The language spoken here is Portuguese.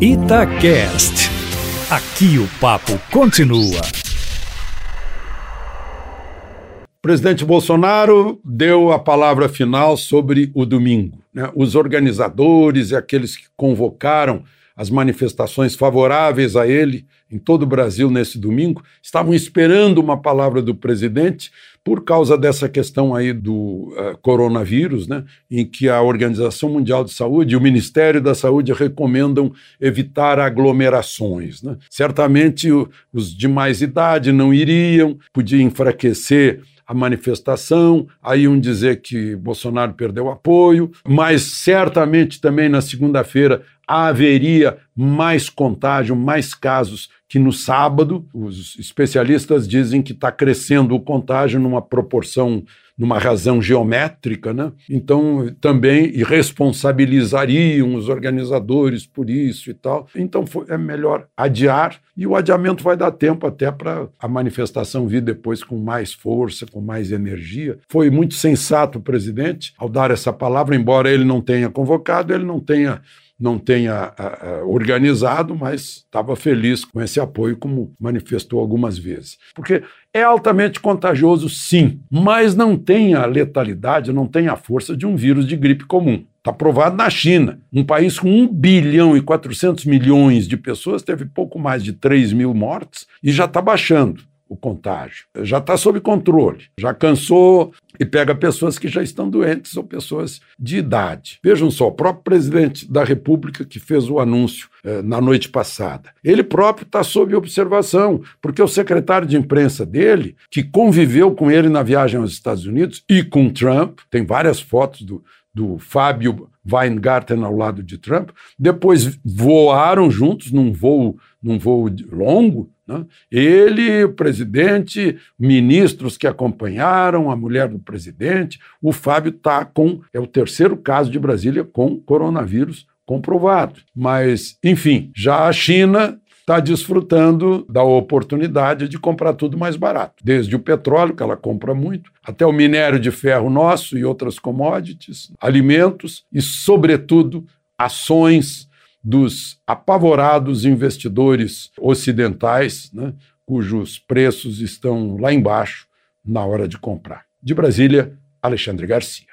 Itacast. Aqui o papo continua. Presidente Bolsonaro deu a palavra final sobre o domingo. Né? Os organizadores e aqueles que convocaram as manifestações favoráveis a ele em todo o Brasil nesse domingo estavam esperando uma palavra do presidente por causa dessa questão aí do uh, coronavírus, né, em que a Organização Mundial de Saúde e o Ministério da Saúde recomendam evitar aglomerações. Né. Certamente o, os de mais idade não iriam, podia enfraquecer a manifestação, aí um dizer que Bolsonaro perdeu apoio, mas certamente também na segunda-feira haveria mais contágio, mais casos que no sábado. Os especialistas dizem que está crescendo o contágio numa proporção, numa razão geométrica, né? Então também irresponsabilizariam os organizadores por isso e tal. Então foi, é melhor adiar e o adiamento vai dar tempo até para a manifestação vir depois com mais força, com mais energia. Foi muito sensato o presidente ao dar essa palavra, embora ele não tenha convocado, ele não tenha não tenha a, a, organizado, mas estava feliz com esse apoio, como manifestou algumas vezes. Porque é altamente contagioso, sim, mas não tem a letalidade, não tem a força de um vírus de gripe comum. Está provado na China. Um país com 1 bilhão e 400 milhões de pessoas teve pouco mais de 3 mil mortes e já está baixando o contágio. Já está sob controle, já cansou e pega pessoas que já estão doentes ou pessoas de idade. Vejam só, o próprio presidente da República que fez o anúncio eh, na noite passada, ele próprio está sob observação, porque o secretário de imprensa dele, que conviveu com ele na viagem aos Estados Unidos e com Trump, tem várias fotos do, do Fábio Weingarten ao lado de Trump, depois voaram juntos num voo, num voo longo, né? Ele, o presidente, ministros que acompanharam, a mulher do presidente, o Fábio está com. É o terceiro caso de Brasília com coronavírus comprovado. Mas, enfim, já a China está desfrutando da oportunidade de comprar tudo mais barato. Desde o petróleo, que ela compra muito, até o minério de ferro nosso e outras commodities, alimentos e, sobretudo, ações dos apavorados investidores ocidentais, né, cujos preços estão lá embaixo na hora de comprar. De Brasília, Alexandre Garcia.